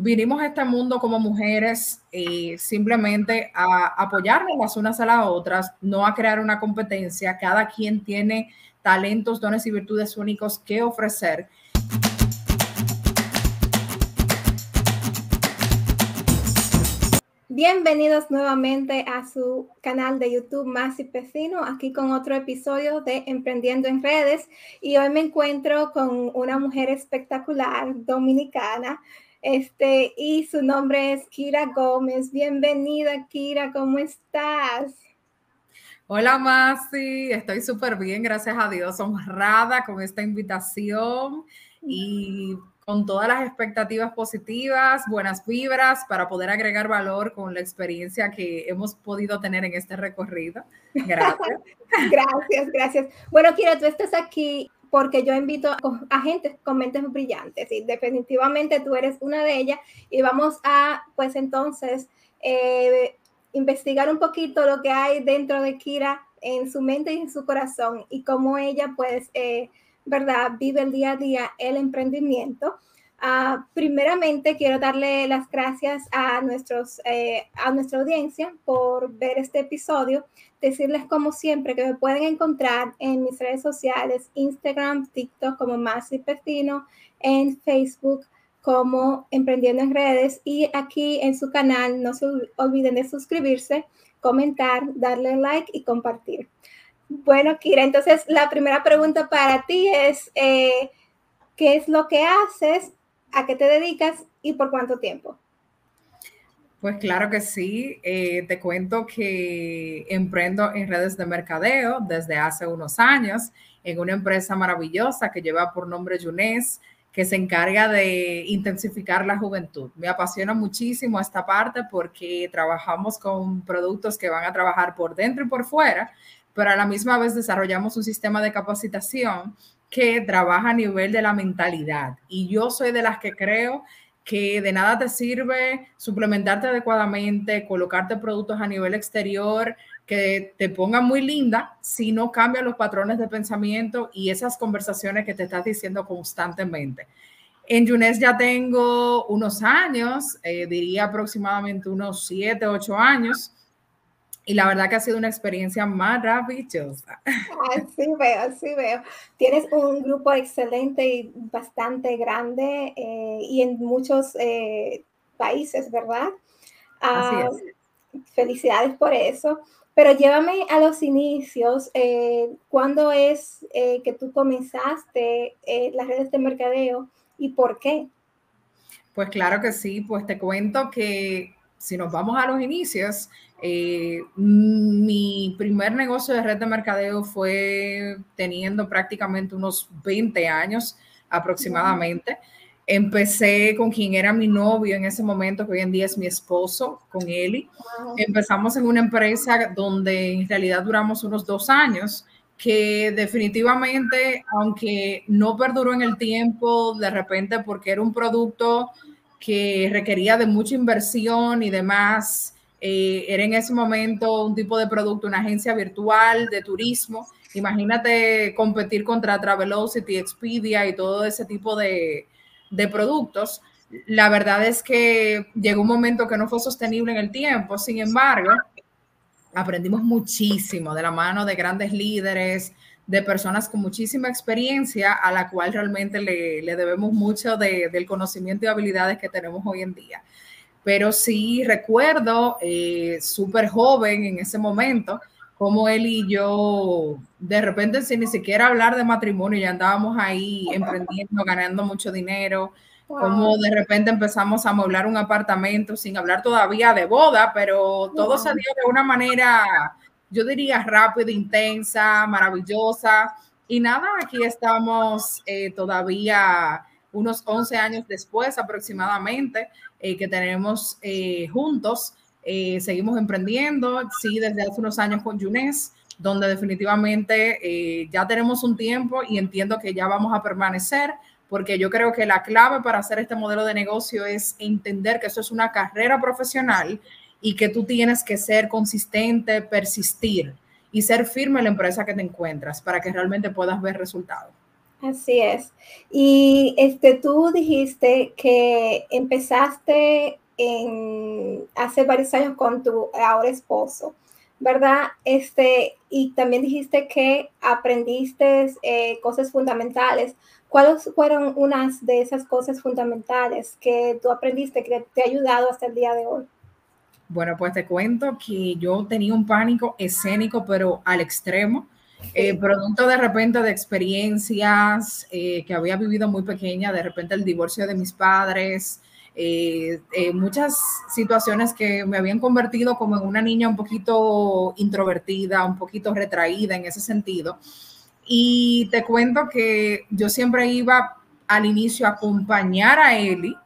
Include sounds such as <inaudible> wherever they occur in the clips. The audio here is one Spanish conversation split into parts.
vinimos a este mundo como mujeres eh, simplemente a apoyarnos las unas a las otras, no a crear una competencia. Cada quien tiene talentos, dones y virtudes únicos que ofrecer. Bienvenidos nuevamente a su canal de YouTube Más y Pecino, aquí con otro episodio de Emprendiendo en Redes. Y hoy me encuentro con una mujer espectacular, dominicana, este, y su nombre es Kira Gómez. Bienvenida, Kira, ¿cómo estás? Hola, Masi, estoy súper bien, gracias a Dios, honrada con esta invitación y con todas las expectativas positivas, buenas vibras para poder agregar valor con la experiencia que hemos podido tener en este recorrido. <laughs> Gracias. gracias, gracias. Bueno, Kira, tú estás aquí porque yo invito a, gente con mentes brillantes y definitivamente tú eres una de ellas y vamos a, pues entonces, eh, investigar un poquito lo que hay dentro de Kira en su mente y en su corazón y cómo ella, pues, eh, ¿verdad? Vive el día a día el emprendimiento. Uh, primeramente, quiero darle las gracias a, nuestros, eh, a nuestra audiencia por ver este episodio. Decirles, como siempre, que me pueden encontrar en mis redes sociales, Instagram, TikTok como Masi Pestino, en Facebook como Emprendiendo en Redes y aquí en su canal. No se olviden de suscribirse, comentar, darle like y compartir. Bueno, Kira, entonces la primera pregunta para ti es, eh, ¿qué es lo que haces? ¿A qué te dedicas y por cuánto tiempo? Pues claro que sí. Eh, te cuento que emprendo en redes de mercadeo desde hace unos años en una empresa maravillosa que lleva por nombre Yunes, que se encarga de intensificar la juventud. Me apasiona muchísimo esta parte porque trabajamos con productos que van a trabajar por dentro y por fuera, pero a la misma vez desarrollamos un sistema de capacitación que trabaja a nivel de la mentalidad. Y yo soy de las que creo que de nada te sirve suplementarte adecuadamente, colocarte productos a nivel exterior que te pongan muy linda si no cambian los patrones de pensamiento y esas conversaciones que te estás diciendo constantemente. En Yunes ya tengo unos años, eh, diría aproximadamente unos siete, ocho años, y la verdad que ha sido una experiencia maravillosa. Así veo, así veo. Tienes un grupo excelente y bastante grande eh, y en muchos eh, países, ¿verdad? Así ah, es. Felicidades por eso. Pero llévame a los inicios. Eh, ¿Cuándo es que tú comenzaste las redes de mercadeo y por qué? Pues claro que sí, pues te cuento que si nos vamos a los inicios, eh, mi primer negocio de red de mercadeo fue teniendo prácticamente unos 20 años aproximadamente. Empecé con quien era mi novio en ese momento, que hoy en día es mi esposo, con Eli. Empezamos en una empresa donde en realidad duramos unos dos años, que definitivamente, aunque no perduró en el tiempo, de repente porque era un producto que requería de mucha inversión y demás. Eh, era en ese momento un tipo de producto, una agencia virtual de turismo. Imagínate competir contra Travelocity, Expedia y todo ese tipo de, de productos. La verdad es que llegó un momento que no fue sostenible en el tiempo. Sin embargo, aprendimos muchísimo de la mano de grandes líderes, de personas con muchísima experiencia a la cual realmente le, debemos mucho del conocimiento y habilidades que tenemos hoy en día. Pero sí recuerdo, eh, súper joven en ese momento, como él y yo, de repente sin ni siquiera hablar de matrimonio, ya andábamos ahí emprendiendo, ganando mucho dinero, como de repente empezamos a amueblar un apartamento sin hablar todavía de boda, pero todo se dio de una manera yo diría rápida, intensa, maravillosa. Y nada, aquí estamos eh, todavía unos 11 años después aproximadamente eh, que tenemos eh, juntos. seguimos emprendiendo, sí, desde hace unos años con Yunes, donde definitivamente ya tenemos un tiempo y entiendo que ya vamos a permanecer, porque yo creo que la clave para hacer este modelo de negocio es entender que eso es una carrera profesional y que tú tienes que ser consistente, persistir y ser firme en la empresa que te encuentras para que realmente puedas ver resultados. Así es. Y este, tú dijiste que empezaste en, hace varios años con tu ahora esposo, ¿verdad? Este, y también dijiste que aprendiste eh, cosas fundamentales. ¿Cuáles fueron unas de esas cosas fundamentales que tú aprendiste que te ha ayudado hasta el día de hoy? Bueno, pues te cuento que yo tenía un pánico escénico, pero al extremo eh, producto de repente de experiencias eh, que había vivido muy pequeña, de repente el divorcio de mis padres, eh, muchas situaciones que me habían convertido como en una niña un poquito introvertida, un poquito retraída en ese sentido. Y te cuento que yo siempre iba al inicio a acompañar a Eli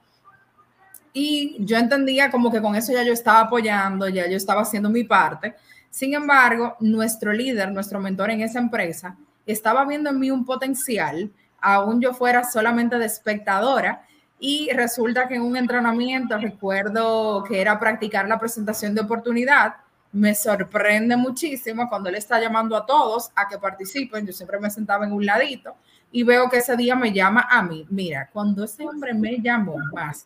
y yo entendía como que con eso ya yo estaba apoyando, ya yo estaba haciendo mi parte sin embargo, nuestro líder, nuestro mentor en esa empresa, estaba viendo en mí un potencial, aún yo fuera solamente de espectadora, y resulta que en un entrenamiento, recuerdo que era practicar la presentación de oportunidad, me sorprende muchísimo cuando él está llamando a todos a que participen, yo siempre me sentaba en un ladito y veo que ese día me llama a mí. Mira, cuando ese hombre me llamó más,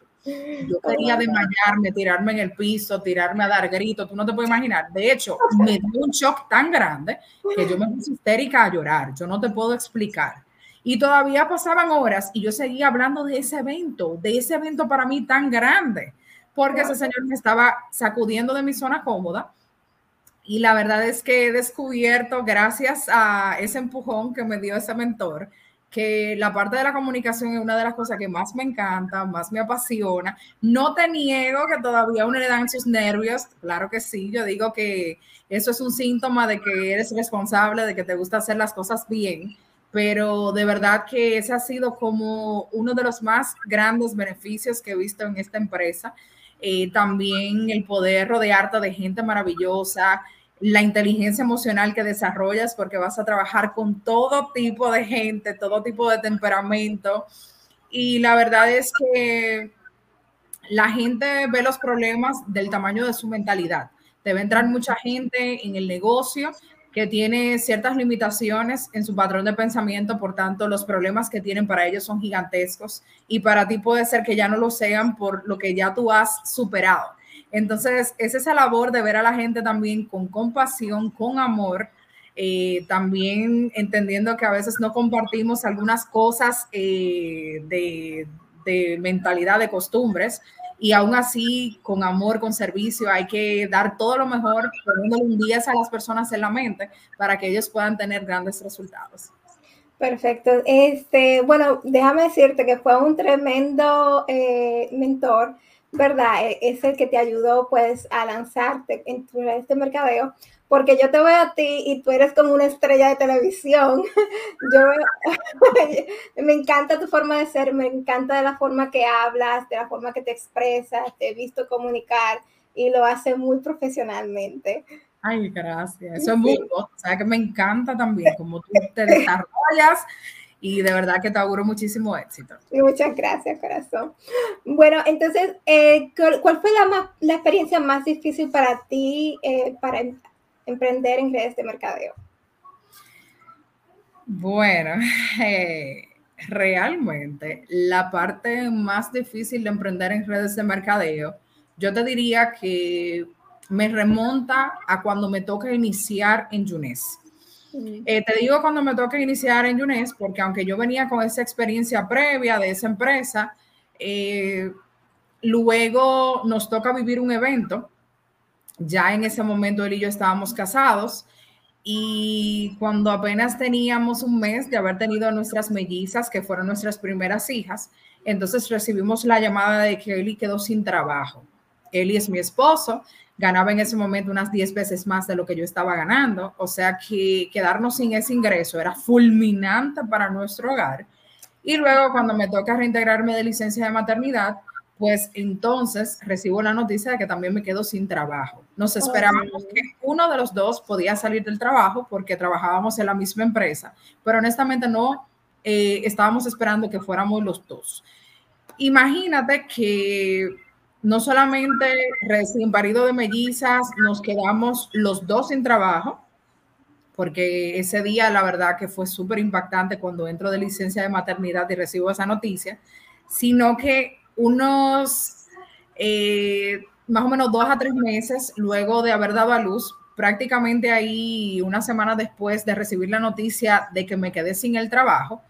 yo quería desmayarme, tirarme en el piso, tirarme a dar gritos, tú no te puedes imaginar. De hecho, me dio un shock tan grande que yo me puse histérica a llorar, yo no te puedo explicar. Y todavía pasaban horas y yo seguía hablando de ese evento, de ese evento para mí tan grande, porque ese señor me estaba sacudiendo de mi zona cómoda. Y la verdad es que he descubierto, gracias a ese empujón que me dio ese mentor, que la parte de la comunicación es una de las cosas que más me encanta, más me apasiona. No te niego que todavía uno le dan sus nervios, claro que sí, yo digo que eso es un síntoma de que eres responsable, de que te gusta hacer las cosas bien, pero de verdad que ese ha sido como uno de los más grandes beneficios que he visto en esta empresa. Eh, también el poder rodearte de gente maravillosa, la inteligencia emocional que desarrollas porque vas a trabajar con todo tipo de gente, todo tipo de temperamento. Y la verdad es que la gente ve los problemas del tamaño de su mentalidad. Debe entrar mucha gente en el negocio que tiene ciertas limitaciones en su patrón de pensamiento, por tanto los problemas que tienen para ellos son gigantescos y para ti puede ser que ya no lo sean por lo que ya tú has superado. Entonces, es esa labor de ver a la gente también con compasión, con amor, eh, también entendiendo que a veces no compartimos algunas cosas eh, de, mentalidad, de costumbres, y aún así, con amor, con servicio, hay que dar todo lo mejor, poniéndole un día a las personas en la mente para que ellos puedan tener grandes resultados. Perfecto. Este, bueno, déjame decirte que fue un tremendo eh, mentor ¿verdad? E, es el que te ayudó pues a lanzarte en tu este mercadeo, porque yo te veo a ti y tú eres como una estrella de televisión. <laughs> Yo <laughs> me encanta tu forma de ser, me encanta la forma que hablas, de la forma que te expresas, te he visto comunicar y lo hace muy profesionalmente. Ay, gracias. Eso es muy, o sea que me encanta también como tú te desarrollas y de verdad que te auguro muchísimo éxito. Muchas gracias, corazón. Bueno, entonces, eh, ¿cuál fue la, la, experiencia más difícil para ti eh, para em, emprender en redes de mercadeo? Bueno, <laughs> eh, realmente la parte más difícil de emprender en redes de mercadeo, yo te diría que me remonta a cuando me toca iniciar en Yunes. Eh, te digo cuando me toca iniciar en Yunes, porque aunque yo venía con esa experiencia previa de esa empresa, eh, luego nos toca vivir un evento. Ya en ese momento él y yo estábamos casados y cuando apenas teníamos un mes de haber tenido nuestras mellizas, que fueron nuestras primeras hijas, entonces recibimos la llamada de que Eli quedó sin trabajo. Eli es mi esposo, ganaba en ese momento unas 10 veces más de lo que yo estaba ganando, o sea que quedarnos sin ese ingreso era fulminante para nuestro hogar. Y luego cuando me toca reintegrarme de licencia de maternidad, pues entonces recibo la noticia de que también me quedo sin trabajo. Nos esperábamos que uno de los dos podía salir del trabajo porque trabajábamos en la misma empresa, pero honestamente no eh, estábamos esperando que fuéramos los dos. Imagínate que no solamente recién parido de mellizas, nos quedamos los dos sin trabajo, porque ese día la verdad que fue súper impactante cuando entro de licencia de maternidad y recibo esa noticia, sino que unos eh, más o menos dos a tres meses luego de haber dado a luz, prácticamente ahí una semana después de recibir la noticia de que me quedé sin el trabajo,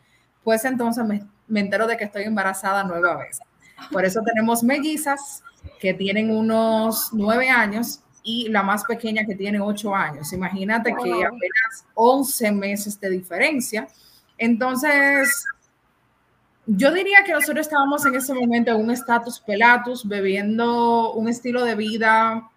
pues entonces me, me entero de que estoy embarazada nueva vez. Por eso tenemos mellizas que tienen unos nueve años y la más pequeña que tiene ocho años. Imagínate que apenas 11 meses de diferencia. Entonces, yo diría que nosotros estábamos en ese momento en un estatus pelatus, bebiendo un estilo de vida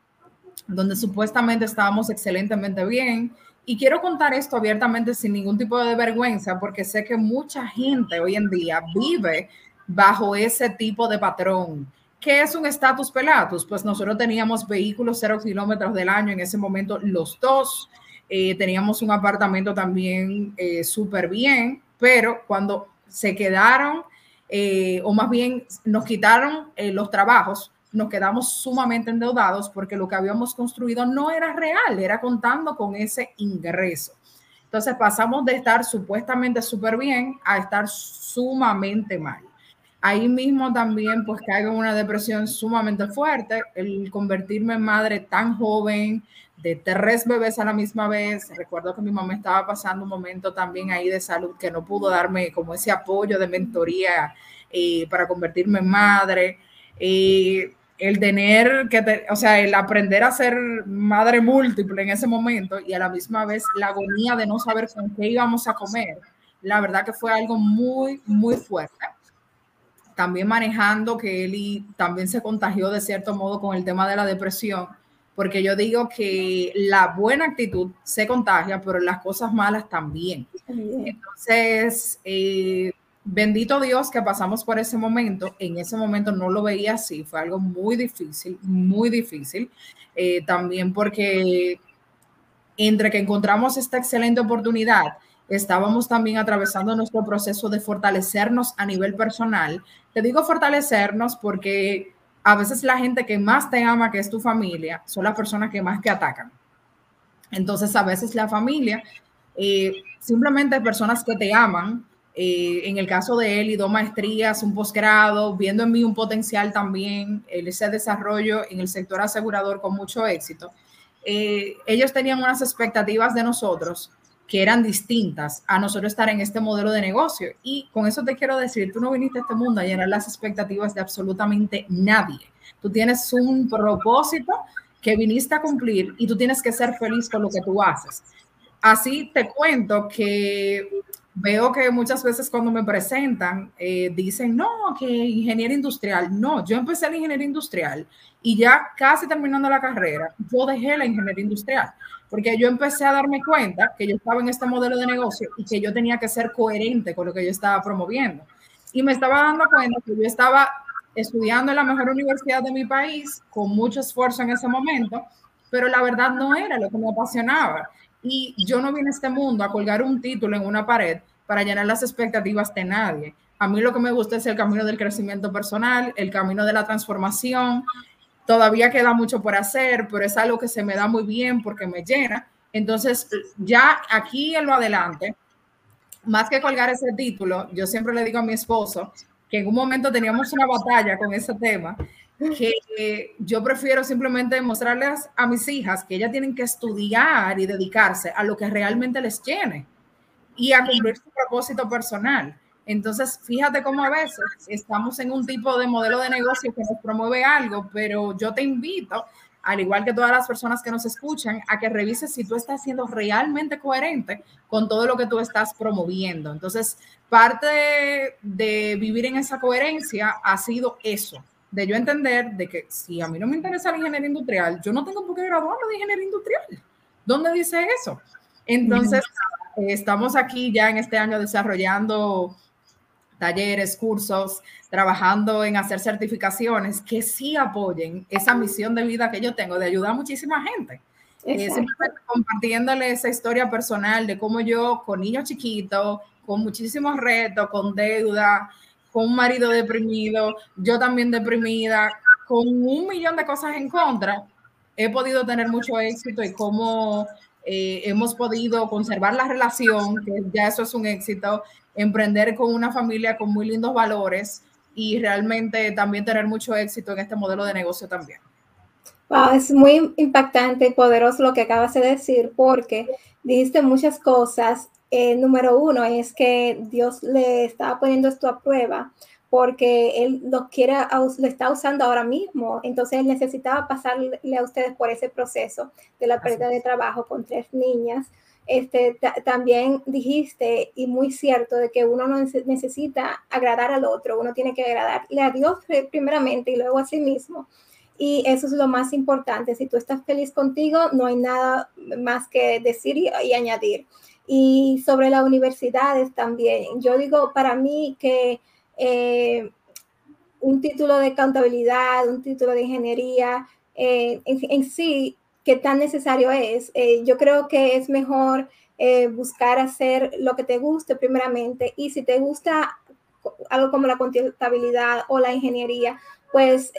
donde supuestamente estábamos excelentemente bien. Y quiero contar esto abiertamente sin ningún tipo de vergüenza, porque sé que mucha gente hoy en día vive bajo ese tipo de patrón. ¿Qué es un estatus pelatus? Pues nosotros teníamos vehículos cero kilómetros del año en ese momento, los dos. Eh, teníamos un apartamento también eh, súper bien, pero cuando se quedaron, eh, o más bien nos quitaron eh, los trabajos, nos quedamos sumamente endeudados porque lo que habíamos construido no era real, era contando con ese ingreso. Entonces pasamos de estar supuestamente súper bien a estar sumamente mal. Ahí mismo también pues caigo en una depresión sumamente fuerte, el convertirme en madre tan joven, de tres bebés a la misma vez. Recuerdo que mi mamá estaba pasando un momento también ahí de salud que no pudo darme como ese apoyo de mentoría eh, para convertirme en madre. Eh, el tener que, o sea, el aprender a ser madre múltiple en ese momento y a la misma vez la agonía de no saber con qué íbamos a comer, la verdad que fue algo muy, muy fuerte. También manejando que Eli también se contagió de cierto modo con el tema de la depresión porque yo digo que la buena actitud se contagia, pero las cosas malas también. Entonces, eh, bendito Dios que pasamos por ese momento. En ese momento no lo veía así, fue algo muy difícil, muy difícil. Eh, también porque entre que encontramos esta excelente oportunidad, estábamos también atravesando nuestro proceso de fortalecernos a nivel personal. Te digo fortalecernos porque a veces la gente que más te ama, que es tu familia, son las personas que más te atacan. Entonces, a veces la familia, eh, simplemente personas que te aman, eh, en el caso de él, y dos maestrías, un posgrado, viendo en mí un potencial también, ese desarrollo en el sector asegurador con mucho éxito, eh, ellos tenían unas expectativas de nosotros que eran distintas a nosotros estar en este modelo de negocio. Y con eso te quiero decir, tú no viniste a este mundo a llenar las expectativas de absolutamente nadie. Tú tienes un propósito que viniste a cumplir y tú tienes que ser feliz con lo que tú haces. Así te cuento que veo que muchas veces cuando me presentan eh, dicen, no, que ingeniero industrial. No, yo empecé la ingeniería industrial y ya casi terminando la carrera, yo dejé la ingeniería industrial porque yo empecé a darme cuenta que yo estaba en este modelo de negocio y que yo tenía que ser coherente con lo que yo estaba promoviendo. Y me estaba dando cuenta que yo estaba estudiando en la mejor universidad de mi país con mucho esfuerzo en ese momento, pero la verdad no era lo que me apasionaba. Y yo no vine a este mundo a colgar un título en una pared para llenar las expectativas de nadie. A mí lo que me gusta es el camino del crecimiento personal, el camino de la transformación, Todavía queda mucho por hacer, pero es algo que se me da muy bien porque me llena. Entonces, ya aquí en lo adelante, más que colgar ese título, yo siempre le digo a mi esposo que en un momento teníamos una batalla con ese tema, que yo prefiero simplemente mostrarles a mis hijas que ellas tienen que estudiar y dedicarse a lo que realmente les llene y a cumplir su propósito personal. Entonces, fíjate cómo a veces estamos en un tipo de modelo de negocio que nos promueve algo, pero yo te invito, al igual que todas las personas que nos escuchan, a que revises si tú estás siendo realmente coherente con todo lo que tú estás promoviendo. Entonces, parte de, vivir en esa coherencia ha sido eso, de yo entender de que si a mí no me interesa la ingeniería industrial, yo no tengo por qué graduarme de ingeniería industrial. ¿Dónde dice eso? Entonces, estamos aquí ya en este año desarrollando talleres, cursos, trabajando en hacer certificaciones que sí apoyen esa misión de vida que yo tengo de ayudar a muchísima gente. Eh, simplemente compartiéndole esa historia personal de cómo yo, con niños chiquitos, con muchísimos retos, con deuda, con un marido deprimido, yo también deprimida, con un millón de cosas en contra, he podido tener mucho éxito y cómo eh, hemos podido conservar la relación, que ya eso es un éxito, emprender con una familia con muy lindos valores y realmente también tener mucho éxito en este modelo de negocio también. Wow, es muy impactante y poderoso lo que acabas de decir porque dijiste muchas cosas. Eh, número uno es que Dios le estaba poniendo esto a prueba porque Él lo quiere, lo está usando ahora mismo. Entonces Él necesitaba pasarle a ustedes por ese proceso de la pérdida de trabajo con tres niñas. Este, también dijiste, y muy cierto, de que uno no necesita agradar al otro, uno tiene que agradarle a Dios primeramente y luego a sí mismo. Y eso es lo más importante. Si tú estás feliz contigo, no hay nada más que decir y, y añadir. Y sobre las universidades también, yo digo para mí que eh, un título de contabilidad, un título de ingeniería, eh, en, sí, qué tan necesario es. Eh, yo creo que es mejor buscar hacer lo que te guste primeramente y si te gusta algo como la contabilidad o la ingeniería, pues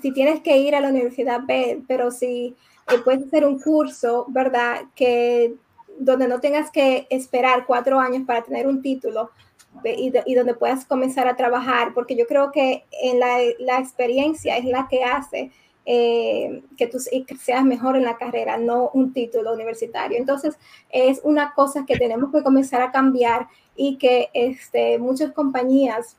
si tienes que ir a la universidad, ve, pero si puedes hacer un curso, ¿verdad? Que donde no tengas que esperar cuatro años para tener un título, y, donde puedas comenzar a trabajar, porque yo creo que en la, la experiencia es la que hace eh, que tú seas mejor en la carrera, no un título universitario. Entonces, es una cosa que tenemos que comenzar a cambiar y que este, muchas compañías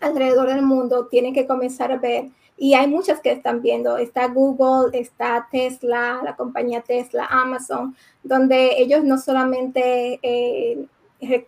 alrededor del mundo tienen que comenzar a ver. Y hay muchas que están viendo. Está Google, está Tesla, la compañía Tesla, Amazon, donde ellos no solamente eh, eh,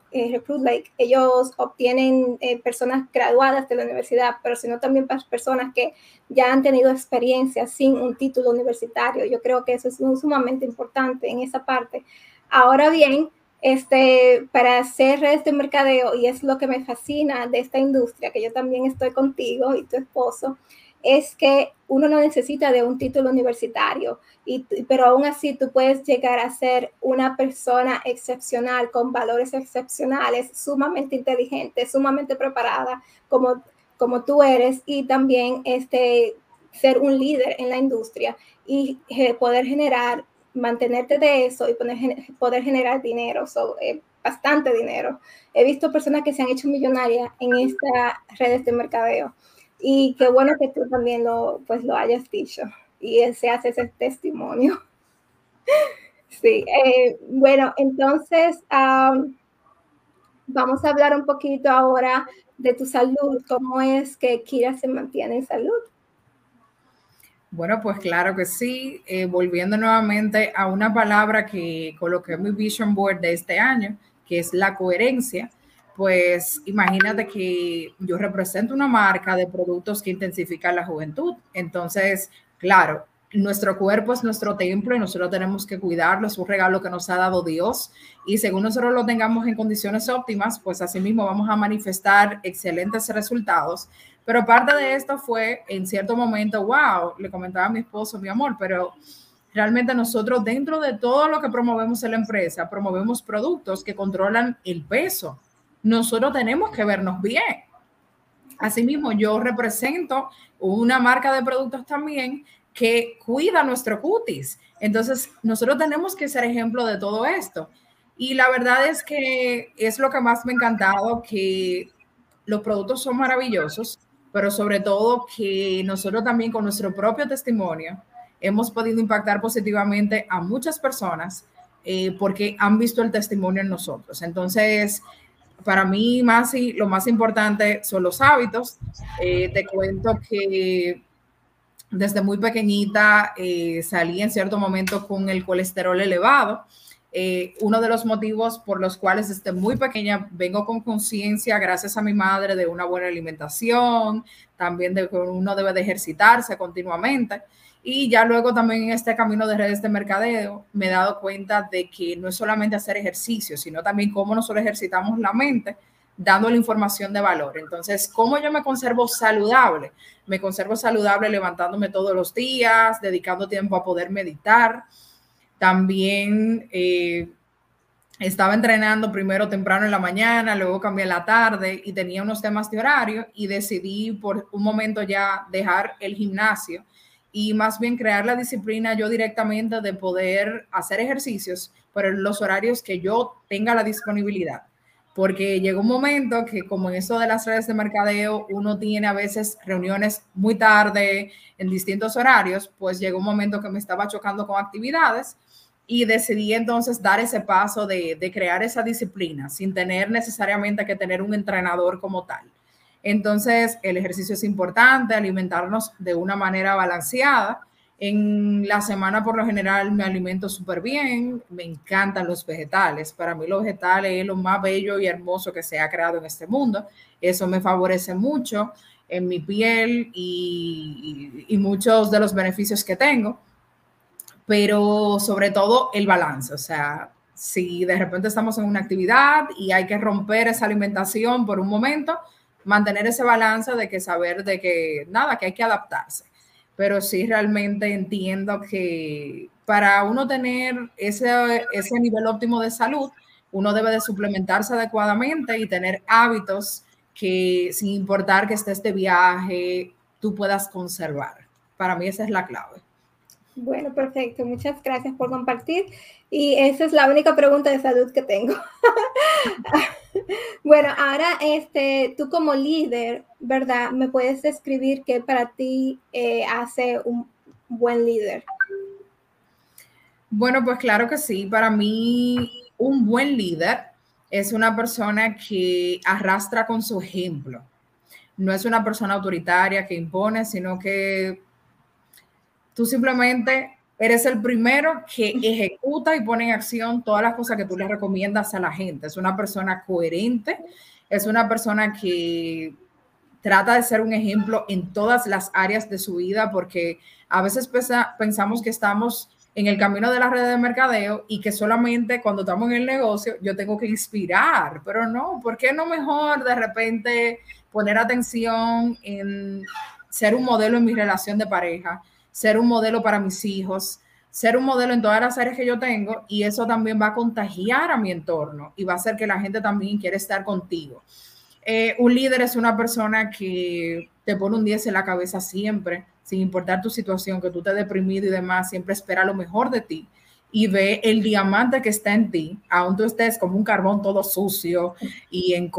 ellos obtienen eh, personas graduadas de la universidad, pero sino también para personas que ya han tenido experiencia sin un título universitario. Yo creo que eso es sumamente importante en esa parte. Ahora bien, este, para hacer este mercadeo, y es lo que me fascina de esta industria, que yo también estoy contigo y tu esposo, es que uno no necesita de un título universitario, y, pero aún así tú puedes llegar a ser una persona excepcional, con valores excepcionales, sumamente inteligente, sumamente preparada, como, como tú eres, y también este, ser un líder en la industria y eh, poder generar, mantenerte de eso y poder, generar dinero, eh, bastante dinero. He visto personas que se han hecho millonarias en estas redes de mercadeo. Y qué bueno que tú también lo, pues, lo hayas dicho y se hace ese testimonio. <laughs> sí, eh, bueno, entonces vamos a hablar un poquito ahora de tu salud, cómo es que Kira se mantiene en salud. Bueno, pues claro que sí. Eh, volviendo nuevamente a una palabra que coloqué en mi vision board de este año, que es la coherencia pues imagínate que yo represento una marca de productos que intensifican la juventud. Entonces, claro, nuestro cuerpo es nuestro templo y nosotros tenemos que cuidarlo, es un regalo que nos ha dado Dios y según nosotros lo tengamos en condiciones óptimas, pues así mismo vamos a manifestar excelentes resultados. Pero parte de esto fue en cierto momento, wow, le comentaba a mi esposo, mi amor, pero realmente nosotros dentro de todo lo que promovemos en la empresa, promovemos productos que controlan el peso nosotros tenemos que vernos bien. Asimismo, yo represento una marca de productos también que cuida nuestro cutis. Entonces, nosotros tenemos que ser ejemplo de todo esto. Y la verdad es que es lo que más me ha encantado, que los productos son maravillosos, pero sobre todo que nosotros también con nuestro propio testimonio hemos podido impactar positivamente a muchas personas eh, porque han visto el testimonio en nosotros. Entonces, para mí, más y lo más importante son los hábitos. Eh, te cuento que desde muy pequeñita eh, salí en cierto momento con el colesterol elevado. Eh, uno de los motivos por los cuales desde muy pequeña vengo con conciencia, gracias a mi madre, de una buena alimentación, también de que uno debe de ejercitarse continuamente. Y ya luego también en este camino de redes de mercadeo me he dado cuenta de que no es solamente hacer ejercicio, sino también cómo nosotros ejercitamos la mente dando la información de valor. Entonces, ¿cómo yo me conservo saludable? Me conservo saludable levantándome todos los días, dedicando tiempo a poder meditar. También eh, estaba entrenando primero temprano en la mañana, luego cambié en la tarde y tenía unos temas de horario y decidí por un momento ya dejar el gimnasio y más bien crear la disciplina yo directamente de poder hacer ejercicios por los horarios que yo tenga la disponibilidad. Porque llega un momento que como en eso de las redes de mercadeo, uno tiene a veces reuniones muy tarde en distintos horarios, pues llegó un momento que me estaba chocando con actividades y decidí entonces dar ese paso de, de crear esa disciplina sin tener necesariamente que tener un entrenador como tal. Entonces, el ejercicio es importante, alimentarnos de una manera balanceada. En la semana, por lo general, me alimento súper bien. Me encantan los vegetales. Para mí, los vegetales es lo más bello y hermoso que se ha creado en este mundo. Eso me favorece mucho en mi piel y, y muchos de los beneficios que tengo. Pero sobre todo el balance. O sea, si de repente estamos en una actividad y hay que romper esa alimentación por un momento, mantener ese balance de que saber de que nada, que hay que adaptarse. Pero sí realmente entiendo que para uno tener ese, ese nivel óptimo de salud, uno debe de suplementarse adecuadamente y tener hábitos que sin importar que estés de viaje, tú puedas conservar. Para mí esa es la clave. Bueno, perfecto. Muchas gracias por compartir. Y esa es la única pregunta de salud que tengo. <laughs> bueno, ahora este, tú como líder, ¿verdad? ¿Me puedes describir qué para ti eh, hace un buen líder? Bueno, pues claro que sí. Para mí, un buen líder es una persona que arrastra con su ejemplo. No es una persona autoritaria que impone, sino que Tú simplemente eres el primero que <laughs> ejecuta y pone en acción todas las cosas que tú le recomiendas a la gente. Es una persona coherente, es una persona que trata de ser un ejemplo en todas las áreas de su vida, porque a veces pensamos que estamos en el camino de la red de mercadeo y que solamente cuando estamos en el negocio yo tengo que inspirar, pero no, ¿por qué no mejor de repente poner atención en ser un modelo en mi relación de pareja? Ser un modelo para mis hijos, ser un modelo en todas las áreas que yo tengo y eso también va a contagiar a mi entorno y va a hacer que la gente también quiera estar contigo. Eh, un líder es una persona que te pone un 10 en la cabeza siempre, sin importar tu situación, que tú te deprimido y demás, siempre espera lo mejor de ti y ve el diamante que está en ti, aun tú estés como un carbón todo sucio y en,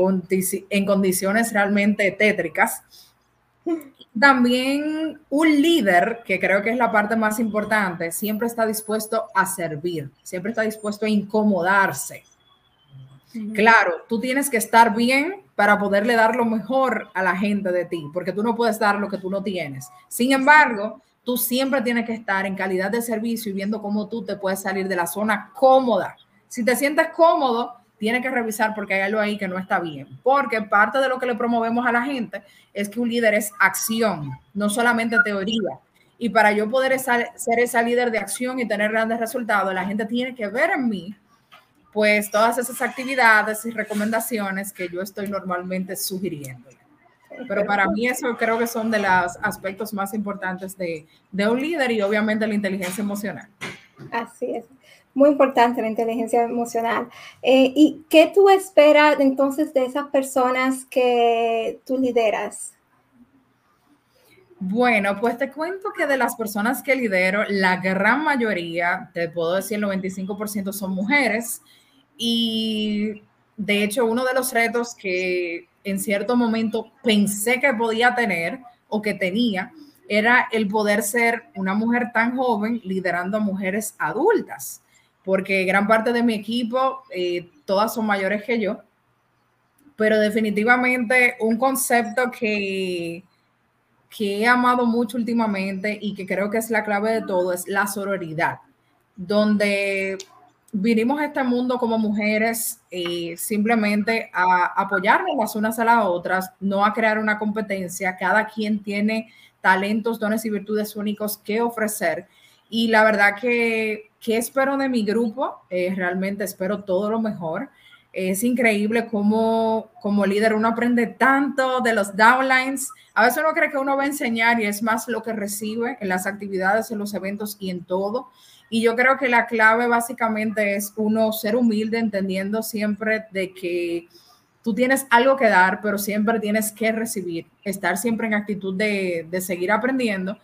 en condiciones realmente tétricas, también un líder, que creo que es la parte más importante, siempre está dispuesto a servir, siempre está dispuesto a incomodarse. Claro, tú tienes que estar bien para poderle dar lo mejor a la gente de ti, porque tú no puedes dar lo que tú no tienes. Sin embargo, tú siempre tienes que estar en calidad de servicio y viendo cómo tú te puedes salir de la zona cómoda. Si te sientes cómodo, tiene que revisar porque hay algo ahí que no está bien. Porque parte de lo que le promovemos a la gente es que un líder es acción, no solamente teoría. Y para yo poder ser esa líder de acción y tener grandes resultados, la gente tiene que ver en mí, pues todas esas actividades y recomendaciones que yo estoy normalmente sugiriendo. Pero para mí eso creo que son de los aspectos más importantes de, de un líder y obviamente la inteligencia emocional. Así es muy importante la inteligencia emocional. Eh, ¿Y qué tú esperas entonces de esas personas que tú lideras? Bueno, pues te cuento que de las personas que lidero, la gran mayoría, te puedo decir el 95% son mujeres. Y de hecho, uno de los retos que en cierto momento pensé que podía tener o que tenía era el poder ser una mujer tan joven liderando a mujeres adultas porque gran parte de mi equipo, eh, todas son mayores que yo, pero definitivamente un concepto que, que he amado mucho últimamente y que creo que es la clave de todo es la sororidad, donde vinimos a este mundo como mujeres eh, simplemente a apoyarnos las unas a las otras, no a crear una competencia, cada quien tiene talentos, dones y virtudes únicos que ofrecer. Y la verdad que ¿Qué espero de mi grupo? Eh, realmente espero todo lo mejor. Es increíble cómo como líder uno aprende tanto de los downlines. A veces uno cree que uno va a enseñar y es más lo que recibe en las actividades, en los eventos y en todo. Y yo creo que la clave básicamente es uno ser humilde, entendiendo siempre de que tú tienes algo que dar, pero siempre tienes que recibir, estar siempre en actitud de, de seguir aprendiendo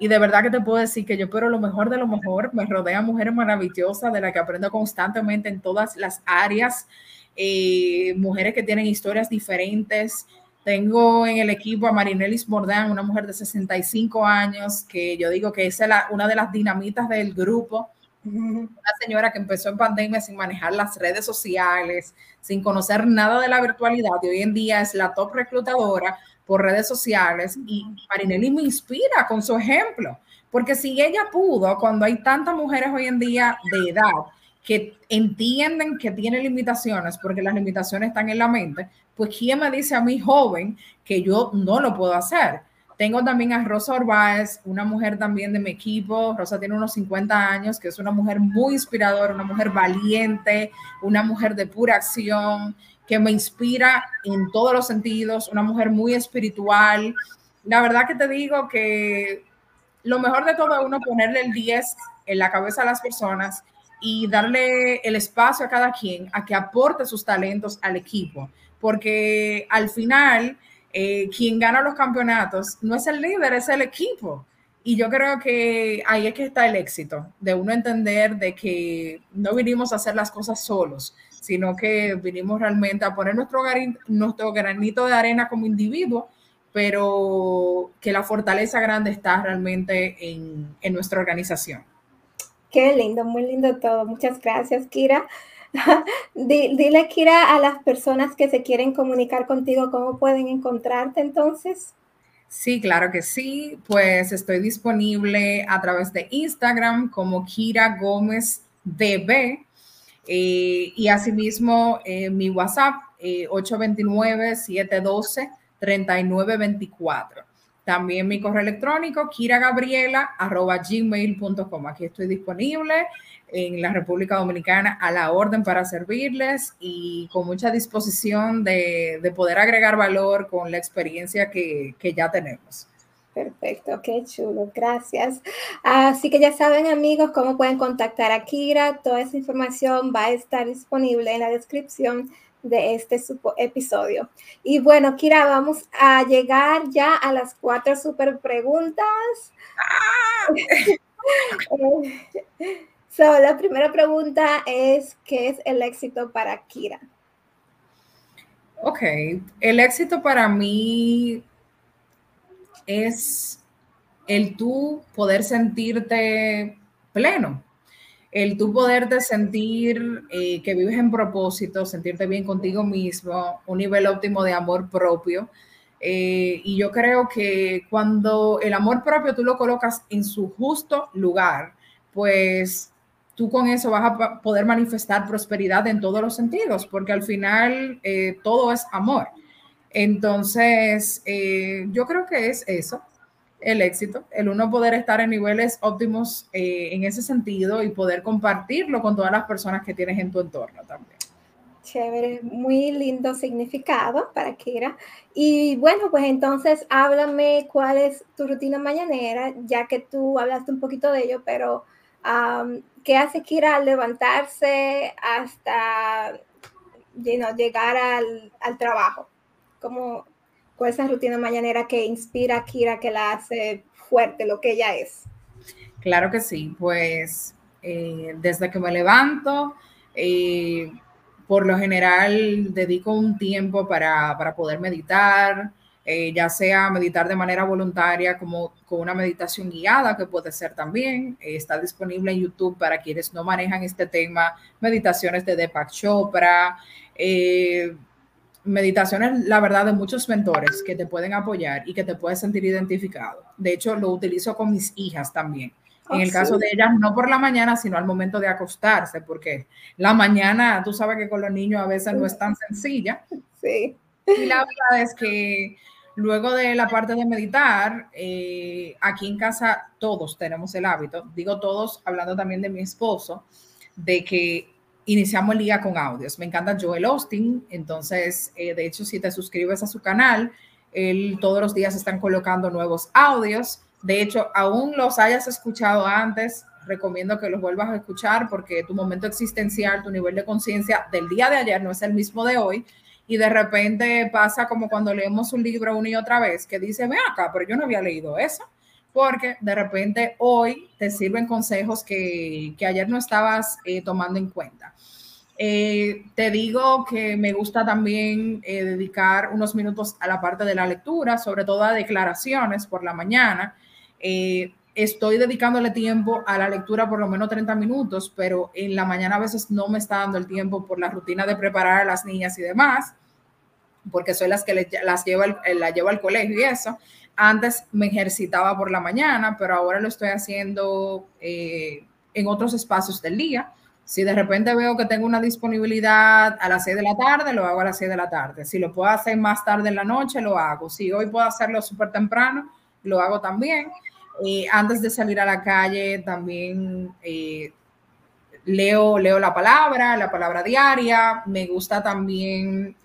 Y de verdad que te puedo decir que yo espero lo mejor de lo mejor. Me rodea mujeres maravillosas de las que aprendo constantemente en todas las áreas. Eh, mujeres que tienen historias diferentes. Tengo en el equipo a Marinelis Mordán, una mujer de 65 años, que yo digo que es una de las dinamitas del grupo una señora que empezó en pandemia sin manejar las redes sociales, sin conocer nada de la virtualidad y hoy en día es la top reclutadora por redes sociales y Marinelli me inspira con su ejemplo, porque si ella pudo, cuando hay tantas mujeres hoy en día de edad que entienden que tienen limitaciones, porque las limitaciones están en la mente, pues ¿quién me dice a mí joven que yo no lo puedo hacer? Tengo también a Rosa Orbáez, una mujer también de mi equipo. Rosa tiene unos 50 años, que es una mujer muy inspiradora, una mujer valiente, una mujer de pura acción, que me inspira en todos los sentidos, una mujer muy espiritual. La verdad que te digo que lo mejor de todo es uno ponerle el 10 en la cabeza a las personas y darle el espacio a cada quien a que aporte sus talentos al equipo, porque al final eh, quien gana los campeonatos no es el líder, es el equipo. Y yo creo que ahí es que está el éxito, de uno entender de que no vinimos a hacer las cosas solos, sino que vinimos realmente a poner nuestro, nuestro granito de arena como individuo, pero que la fortaleza grande está realmente en, en nuestra organización. Qué lindo, muy lindo todo. Muchas gracias, Kira. <laughs> Dile, Kira, a las personas que se quieren comunicar contigo, ¿cómo pueden encontrarte entonces? Sí, claro que sí. Pues estoy disponible a través de Instagram como Kira Gómez DB. Eh, y asimismo eh, mi WhatsApp eh, 829-712-3924. También mi correo electrónico, kiragabriela.gmail.com. Aquí estoy disponible en la República Dominicana a la orden para servirles y con mucha disposición de, poder agregar valor con la experiencia que, ya tenemos. Perfecto, qué chulo, gracias. Así que ya saben amigos cómo pueden contactar a Kira, toda esa información va a estar disponible en la descripción de este episodio. Y bueno, Kira, vamos a llegar ya a las cuatro super preguntas. <laughs> So, la primera pregunta es, ¿qué es el éxito para Kira? Ok, el éxito para mí es el tú poder sentirte pleno, el tú poderte sentir eh, que vives en propósito, sentirte bien contigo mismo, un nivel óptimo de amor propio. Eh, y yo creo que cuando el amor propio tú lo colocas en su justo lugar, pues tú con eso vas a poder manifestar prosperidad en todos los sentidos, porque al final eh, todo es amor. Entonces, eh, yo creo que es eso, el éxito, el uno poder estar en niveles óptimos eh, en ese sentido y poder compartirlo con todas las personas que tienes en tu entorno también. Chévere, muy lindo significado para Kira. Y bueno, pues entonces háblame cuál es tu rutina mañanera, ya que tú hablaste un poquito de ello, pero ¿Qué hace Kira al levantarse hasta llegar al, trabajo? ¿Cómo, ¿Cuál es esa rutina mañanera que inspira a Kira, que la hace fuerte, lo que ella es? Claro que sí, pues eh, desde que me levanto, eh, por lo general dedico un tiempo para, para poder meditar, eh, ya sea meditar de manera voluntaria como con una meditación guiada, que puede ser también. Eh, está disponible en YouTube para quienes no manejan este tema, meditaciones de Deepak Chopra, eh, meditaciones, la verdad, de muchos mentores que te pueden apoyar y que te puedes sentir identificado. De hecho, lo utilizo con mis hijas también. En oh, el caso de ellas, no por la mañana, sino al momento de acostarse, porque la mañana, tú sabes que con los niños a veces no es tan sencilla. Sí. Y la verdad es que Luego de la parte de meditar, eh, aquí en casa todos tenemos el hábito, digo todos, hablando también de mi esposo, de que iniciamos día con audios. Me encanta Joel Austin, entonces, eh, de hecho, si te suscribes a su canal, él todos los días están colocando nuevos audios. De hecho, aún los hayas escuchado antes, recomiendo que los vuelvas a escuchar porque tu momento existencial, tu nivel de conciencia del día de ayer no es el mismo de hoy y de repente pasa como cuando leemos un libro una y otra vez que dice, ve acá, pero yo no había leído eso. Porque de repente hoy te sirven consejos que, que ayer no estabas eh, tomando en cuenta. Eh, te digo que me gusta también eh, dedicar unos minutos a la parte de la lectura, sobre todo a declaraciones por la mañana. estoy dedicándole tiempo a la lectura por lo menos 30 minutos, pero en la mañana a veces no me está dando el tiempo por la rutina de preparar a las niñas y demás, porque soy las que las llevo, la llevo al colegio y eso. Antes me ejercitaba por la mañana, pero ahora lo estoy haciendo eh, en otros espacios del día. Si de repente veo que tengo una disponibilidad a las 6 de la tarde, lo hago a las 6 de la tarde. Si lo puedo hacer más tarde en la noche, lo hago. Si hoy puedo hacerlo súper temprano, lo hago también. Eh, antes de salir a la calle, también eh, leo, leo la palabra, la palabra diaria. Me gusta también,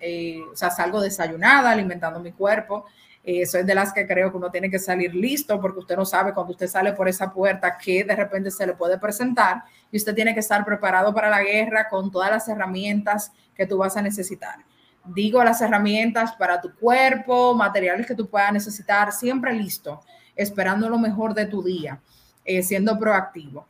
o sea, salgo desayunada, alimentando mi cuerpo. Eh, soy de las que creo que uno tiene que salir listo porque usted no sabe cuando usted sale por esa puerta que de repente se le puede presentar y usted tiene que estar preparado para la guerra con todas las herramientas que tú vas a necesitar. Digo las herramientas para tu cuerpo, materiales que tú puedas necesitar, siempre listo, esperando lo mejor de tu día, eh, siendo proactivo.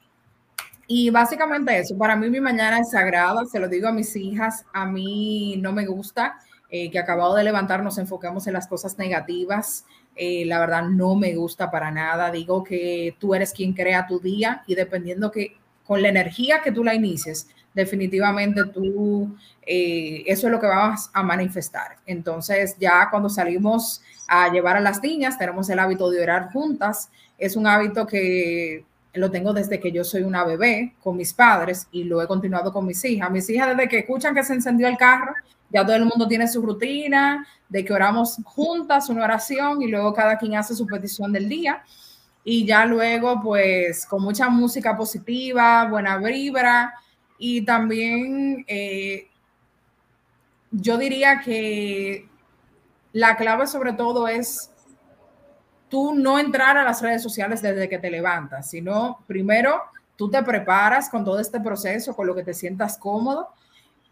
Y básicamente eso, para mí mi mañana es sagrada, se lo digo a mis hijas, a mí no me gusta eh, que acabado de levantar nos enfocamos en las cosas negativas. Eh, la verdad no me gusta para nada. Digo que tú eres quien crea tu día y dependiendo que con la energía que tú la inicies, definitivamente tú, eh, eso es lo que vas a manifestar. Entonces ya cuando salimos a llevar a las niñas, tenemos el hábito de orar juntas. Es un hábito que lo tengo desde que yo soy una bebé con mis padres y lo he continuado con mis hijas. Mis hijas desde que escuchan que se encendió el carro, ya todo el mundo tiene su rutina de que oramos juntas una oración y luego cada quien hace su petición del día. Y ya luego, pues, con mucha música positiva, buena vibra y también eh, yo diría que la clave sobre todo es tú no entrar a las redes sociales desde que te levantas, sino primero tú te preparas con todo este proceso, con lo que te sientas cómodo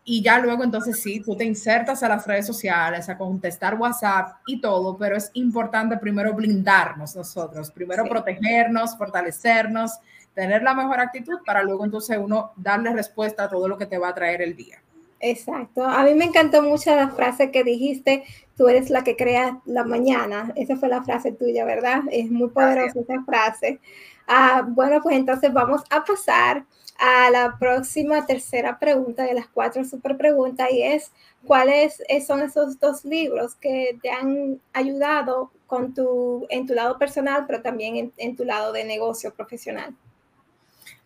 y ya luego entonces sí, tú te insertas a las redes sociales, a contestar WhatsApp y todo, pero es importante primero blindarnos nosotros, primero protegernos, fortalecernos, tener la mejor actitud para luego entonces uno darle respuesta a todo lo que te va a traer el día. Exacto. A mí me encantó mucho la frase que dijiste, tú eres la que crea la mañana. Esa fue la frase tuya, ¿verdad? Es muy poderosa esa frase. Ah, bueno, pues entonces vamos a pasar a la próxima tercera pregunta de las cuatro super preguntas y es cuáles son esos dos libros que te han ayudado con tu, en tu lado personal, pero también en, tu lado de negocio profesional.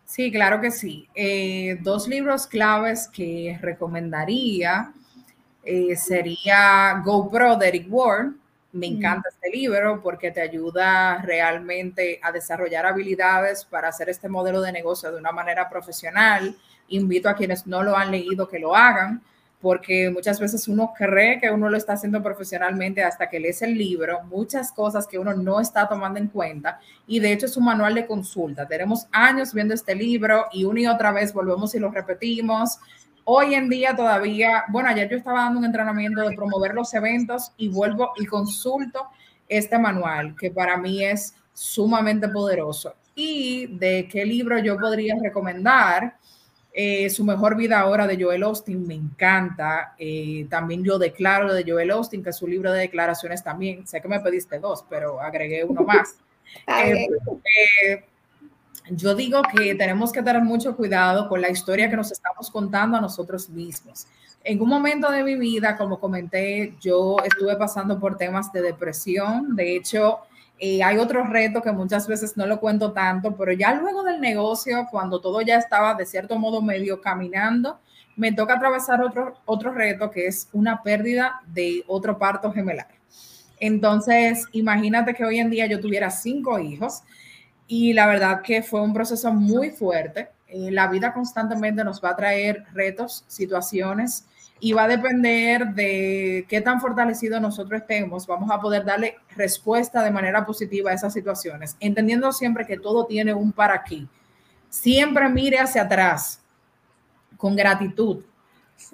Sí, claro que sí. Eh, dos libros claves que recomendaría eh, sería GoPro de Eric Ward me encanta este libro porque te ayuda realmente a desarrollar habilidades para hacer este modelo de negocio de una manera profesional. Invito a quienes no lo han leído que lo hagan, porque muchas veces uno cree que uno lo está haciendo profesionalmente hasta que lees el libro, muchas cosas que uno no está tomando en cuenta. Y de hecho es un manual de consulta. Tenemos años viendo este libro y una y otra vez volvemos y lo repetimos Hoy en día todavía, bueno, ayer yo estaba dando un entrenamiento de promover los eventos y vuelvo y consulto este manual que para mí es sumamente poderoso. ¿Y de qué libro yo podría recomendar? Eh, su mejor vida ahora de Joel Austin me encanta. Eh, también yo declaro de Joel Austin, que es su libro de declaraciones también. Sé que me pediste dos, pero agregué uno más. <laughs> Eh, yo digo que tenemos que tener mucho cuidado con la historia que nos estamos contando a nosotros mismos. En un momento de mi vida, como comenté, yo estuve pasando por temas de depresión. De hecho, eh, hay otro reto que muchas veces no lo cuento tanto, pero ya luego del negocio, cuando todo ya estaba de cierto modo medio caminando, me toca atravesar otro, otro reto que es una pérdida de otro parto gemelar. Entonces, imagínate que hoy en día yo tuviera cinco hijos y la verdad que fue un proceso muy fuerte. Eh, la vida constantemente nos va a traer retos, situaciones y va a depender de qué tan fortalecido nosotros estemos, vamos a poder darle respuesta de manera positiva a esas situaciones, entendiendo siempre que todo tiene un para aquí. Siempre mire hacia atrás con gratitud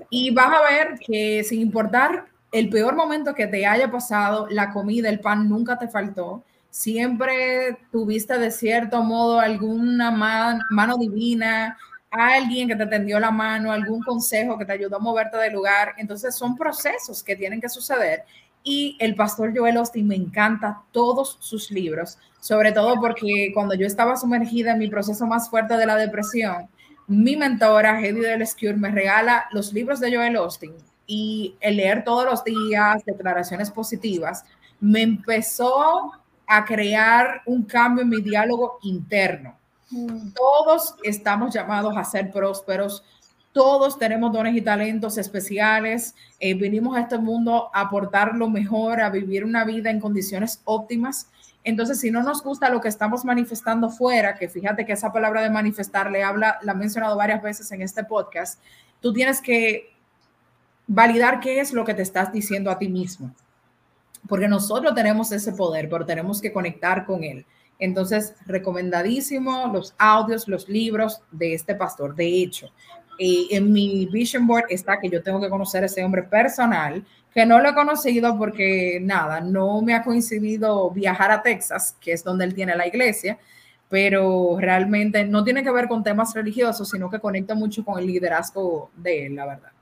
y vas a ver que sin importar el peor momento que te haya pasado, la comida, el pan nunca te faltó siempre tuviste de cierto modo alguna mano divina, alguien que te tendió la mano, algún consejo que te ayudó a moverte del lugar. Entonces son procesos que tienen que suceder. Y el pastor Joel Austin me encanta todos sus libros, sobre todo porque cuando yo estaba sumergida en mi proceso más fuerte de la depresión, mi mentora, Heidi Delescure, me regala los libros de Joel Austin y el leer todos los días declaraciones positivas me empezó a crear un cambio en mi diálogo interno Mm. Todos estamos llamados a ser prósperos. Todos tenemos dones y talentos especiales. Eh, vinimos a este mundo a aportar lo mejor, a vivir una vida en condiciones óptimas. Entonces, si no nos gusta lo que estamos manifestando fuera, que fíjate que esa palabra de manifestar le habla, la he mencionado varias veces en este podcast, tú tienes que validar qué es lo que te estás diciendo a ti mismo. Porque nosotros tenemos ese poder, pero tenemos que conectar con él. Entonces, recomendadísimo los audios, los libros de este pastor. De hecho, eh, en mi vision board está que yo tengo que conocer a ese hombre personal, que no lo he conocido porque nada, no me ha coincidido viajar a Texas, que es donde él tiene la iglesia, pero realmente no tiene que ver con temas religiosos, sino que conecta mucho con el liderazgo de él, la verdad.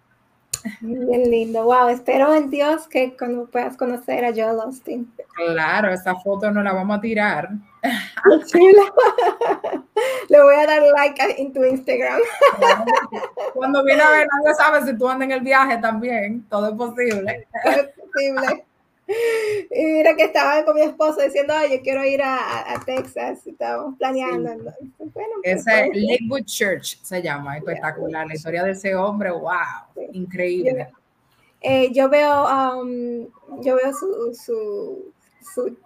Bien lindo, wow, espero en Dios que cuando puedas conocer a Joel Austin. Claro, esa foto no la vamos a tirar. <laughs> Le voy a dar like en tu Instagram. <laughs> Cuando viene a ver, nadie sabe si tú andas en el viaje también, todo es posible. es posible. Y mira que estaba con mi esposo diciendo, yo quiero ir a, Texas, estábamos planeando. Bueno, pues, Ese Lakewood Church se llama, espectacular. La historia de ese hombre, wow, increíble. Eh, yo veo, um, yo veo su, su, su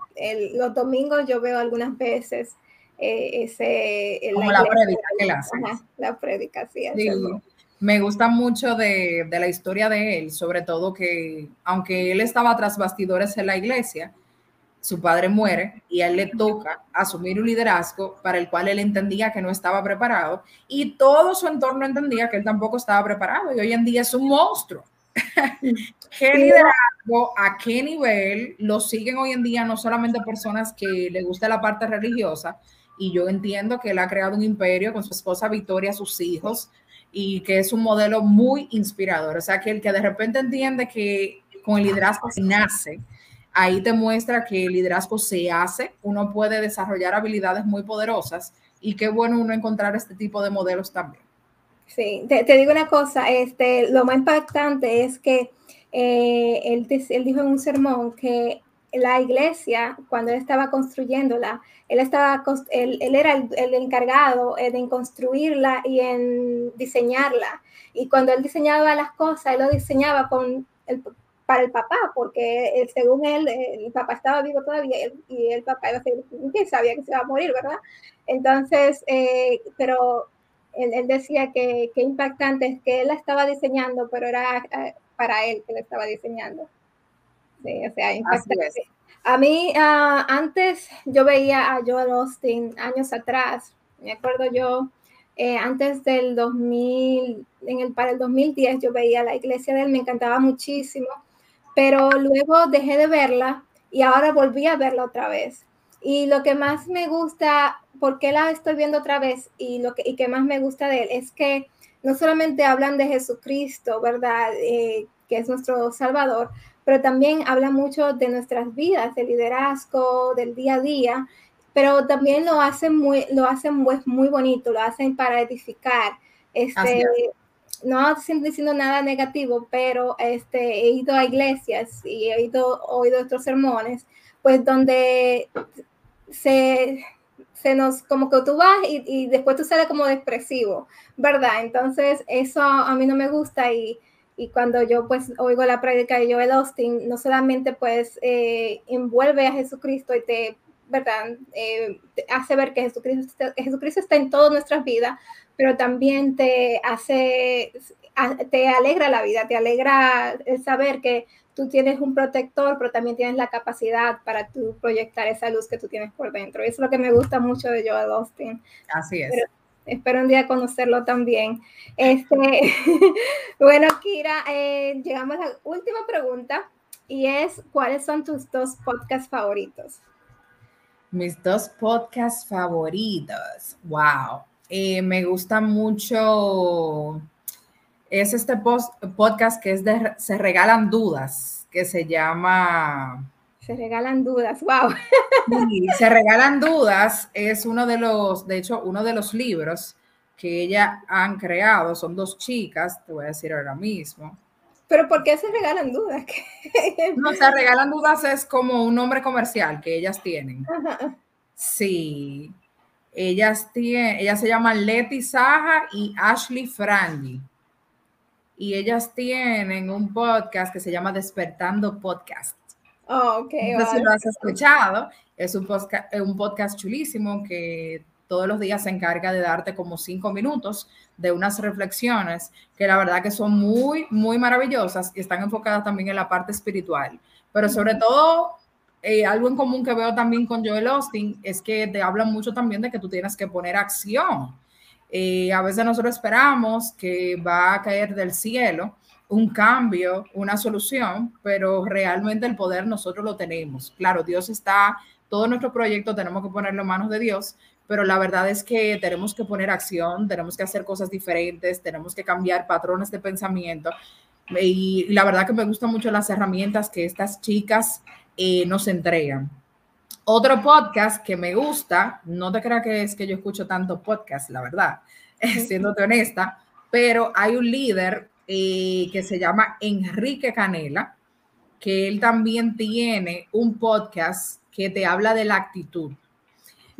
los domingos, yo veo algunas veces eh, ese... Como la, prédica que la hace. la prédica, sí. sí me gusta mucho de, de, la historia de él, sobre todo que aunque él estaba tras bastidores en la iglesia, su padre muere y a él le toca asumir un liderazgo para el cual él entendía que no estaba preparado y todo su entorno entendía que él tampoco estaba preparado y hoy en día es un monstruo. <laughs> ¿Qué liderazgo, a qué nivel lo siguen hoy en día no solamente personas que le gusta la parte religiosa y yo entiendo que él ha creado un imperio con su esposa Victoria, sus hijos, y que es un modelo muy inspirador. O sea, que el que de repente entiende que con el liderazgo se nace, ahí te muestra que el liderazgo se hace, uno puede desarrollar habilidades muy poderosas y qué bueno uno encontrar este tipo de modelos también. Sí, te, digo una cosa, este, lo más impactante es que eh, él, él dijo en un sermón que la iglesia, cuando él estaba construyéndola, él, estaba, él, era el, encargado en construirla y en diseñarla. Y cuando él diseñaba las cosas, él lo diseñaba con para el papá, porque eh, según él, el papá estaba vivo todavía y el papá iba sabía que se iba a morir, ¿verdad? Entonces, eh, pero él, decía que, que impactante es que él la estaba diseñando, pero era eh, para él que la estaba diseñando. Sí, o sea, A mí, ah, antes yo veía a Joel Austin años atrás, me acuerdo yo, eh, antes del 2000, en el, para el 2010 yo veía la iglesia de él, me encantaba muchísimo, pero luego dejé de verla y ahora volví a verla otra vez. Y lo que más me gusta, porque la estoy viendo otra vez y lo que, y que más me gusta de él es que no solamente hablan de Jesucristo, ¿verdad? Eh, que es nuestro Salvador, pero también habla mucho de nuestras vidas, del liderazgo, del día a día, pero también lo hacen muy, lo hacen pues muy bonito, lo hacen para edificar. Este, no diciendo nada negativo, pero este, he ido a iglesias y he ido, oído otros sermones, pues donde se, se nos, como que tú vas y, y después tú sales como depresivo, ¿verdad? Entonces eso a mí no me gusta y y cuando yo pues oigo la prédica de Joel Austin, no solamente pues eh, envuelve a Jesucristo y te, ¿verdad? Eh, hace ver que Jesucristo, Jesucristo está en todas nuestras vidas, pero también te hace, te alegra la vida, te alegra el saber que tú tienes un protector, pero también tienes la capacidad para tú proyectar esa luz que tú tienes por dentro. Y eso es lo que me gusta mucho de Joel Austin. Así es espero un día conocerlo también. Este, <laughs> bueno, Kira, eh, llegamos a la última pregunta y es, ¿cuáles son tus dos podcasts favoritos? Mis dos podcasts favoritos. Wow. Eh, me gusta mucho. Es este podcast que es de Se Regalan Dudas, que se llama. Se Regalan Dudas, wow. <laughs> se Regalan Dudas es uno de los, de hecho, uno de los libros que ella han creado. Son dos chicas, te voy a decir ahora mismo. Pero ¿por qué se regalan dudas? <laughs> no, se regalan dudas es como un nombre comercial que ellas tienen. Sí. Ellas tienen, ellas se llaman Leti Saja y Ashley Frangi. Y ellas tienen un podcast que se llama Despertando Podcast. Oh, ok. No sé si lo has escuchado. Es un podcast, un podcast chulísimo que todos los días se encarga de darte como cinco minutos de unas reflexiones que la verdad que son muy, muy maravillosas y están enfocadas también en la parte espiritual. Pero sobre todo, eh, algo en común que veo también con Joel Austin es que te hablan mucho también de que tú tienes que poner acción. Eh, a veces nosotros esperamos que va a caer del cielo un cambio, una solución, pero realmente el poder nosotros lo tenemos. Claro, Dios está, todo nuestro proyecto tenemos que ponerlo en manos de Dios, pero la verdad es que tenemos que poner acción, tenemos que hacer cosas diferentes, tenemos que cambiar patrones de pensamiento. Y, la verdad que me gustan mucho las herramientas que estas chicas eh, nos entregan. Otro podcast que me gusta, no te creas que es que yo escucho tanto podcast, la verdad, <laughs> siéndote honesta, pero hay un líder eh, que se llama Enrique Canela, que él también tiene un podcast que te habla de la actitud.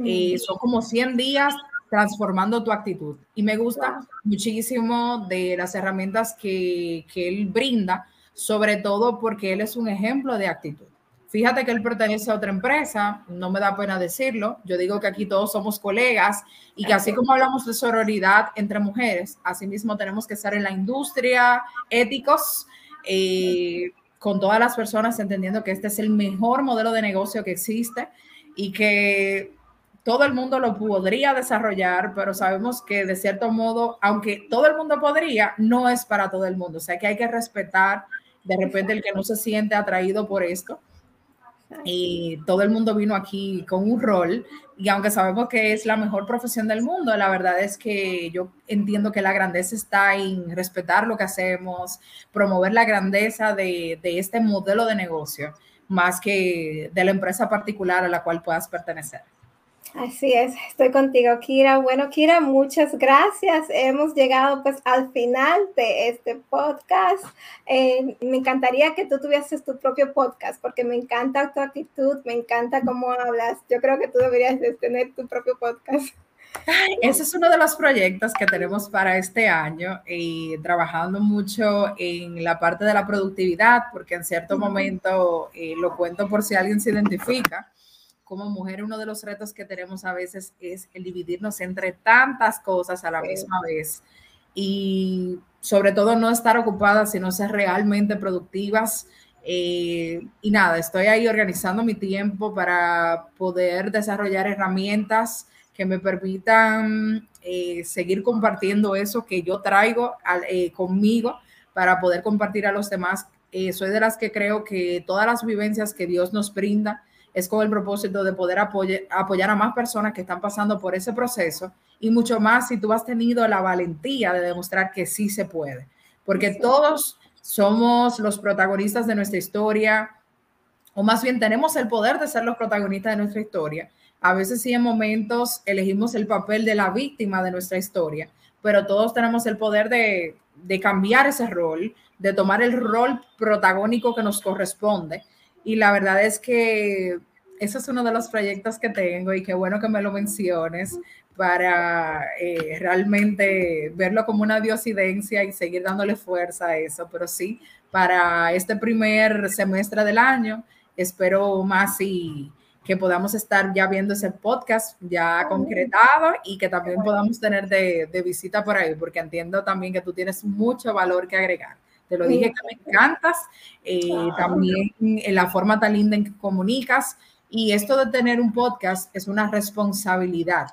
Eh, son como 100 días transformando tu actitud. Y me gusta muchísimo de las herramientas que, que él brinda, sobre todo porque él es un ejemplo de actitud. Fíjate que él pertenece a otra empresa, no me da pena decirlo. Yo digo que aquí todos somos colegas y que así como hablamos de sororidad entre mujeres, así mismo tenemos que estar en la industria, éticos, eh, con todas las personas, entendiendo que este es el mejor modelo de negocio que existe y que todo el mundo lo podría desarrollar, pero sabemos que de cierto modo, aunque todo el mundo podría, no es para todo el mundo. O sea que hay que respetar de repente el que no se siente atraído por esto. Y todo el mundo vino aquí con un rol y aunque sabemos que es la mejor profesión del mundo, la verdad es que yo entiendo que la grandeza está en respetar lo que hacemos, promover la grandeza de, este modelo de negocio, más que de la empresa particular a la cual puedas pertenecer. Así es, estoy contigo, Kira. Bueno, Kira, muchas gracias. Hemos llegado pues al final de este podcast. Eh, me encantaría que tú tuvieses tu propio podcast porque me encanta tu actitud, me encanta cómo hablas. Yo creo que tú deberías tener tu propio podcast. Ese es uno de los proyectos que tenemos para este año y trabajando mucho en la parte de la productividad, porque en cierto momento, eh, lo cuento por si alguien se identifica, como mujer uno de los retos que tenemos a veces es el dividirnos entre tantas cosas a la misma vez y sobre todo no estar ocupadas, sino ser realmente productivas. Eh, y nada, estoy ahí organizando mi tiempo para poder desarrollar herramientas que me permitan eh, seguir compartiendo eso que yo traigo eh, conmigo para poder compartir a los demás. soy de las que creo que todas las vivencias que Dios nos brinda, es con el propósito de poder apoyar a más personas que están pasando por ese proceso y mucho más si tú has tenido la valentía de demostrar que sí se puede, porque todos somos los protagonistas de nuestra historia, o más bien tenemos el poder de ser los protagonistas de nuestra historia. A veces sí en momentos elegimos el papel de la víctima de nuestra historia, pero todos tenemos el poder de, de cambiar ese rol, de tomar el rol protagónico que nos corresponde. Y la verdad es que eso es uno de los proyectos que tengo y qué bueno que me lo menciones para eh, realmente verlo como una diosidencia y seguir dándole fuerza a eso. Pero sí, para este primer semestre del año, espero más y que podamos estar ya viendo ese podcast ya concretado y que también podamos tener de, de visita por ahí, porque entiendo también que tú tienes mucho valor que agregar. Te lo dije que me encantas, eh, también en la forma tan linda en que comunicas y esto de tener un podcast es una responsabilidad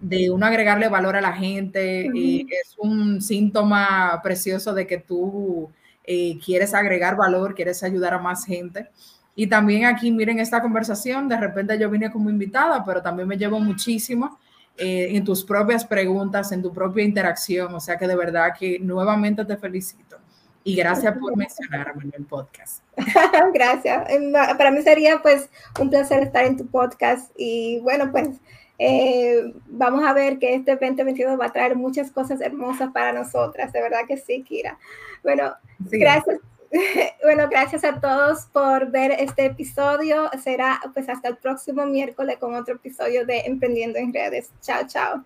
de uno agregarle valor a la gente. y es un síntoma precioso de que tú eh, quieres agregar valor, quieres ayudar a más gente. Y también aquí, miren esta conversación, de repente yo vine como invitada, pero también me llevo muchísimo eh, en tus propias preguntas, en tu propia interacción. O sea que de verdad que nuevamente te felicito. Y gracias por mencionarme en el podcast. <laughs> gracias. Para mí sería pues un placer estar en tu podcast y bueno, pues eh, vamos a ver que este 2022 va a traer muchas cosas hermosas para nosotras, de verdad que sí, Kira. Bueno, gracias. <laughs> Bueno, gracias a todos por ver este episodio. Será pues hasta el próximo miércoles con otro episodio de Emprendiendo en Redes. Chao, chao.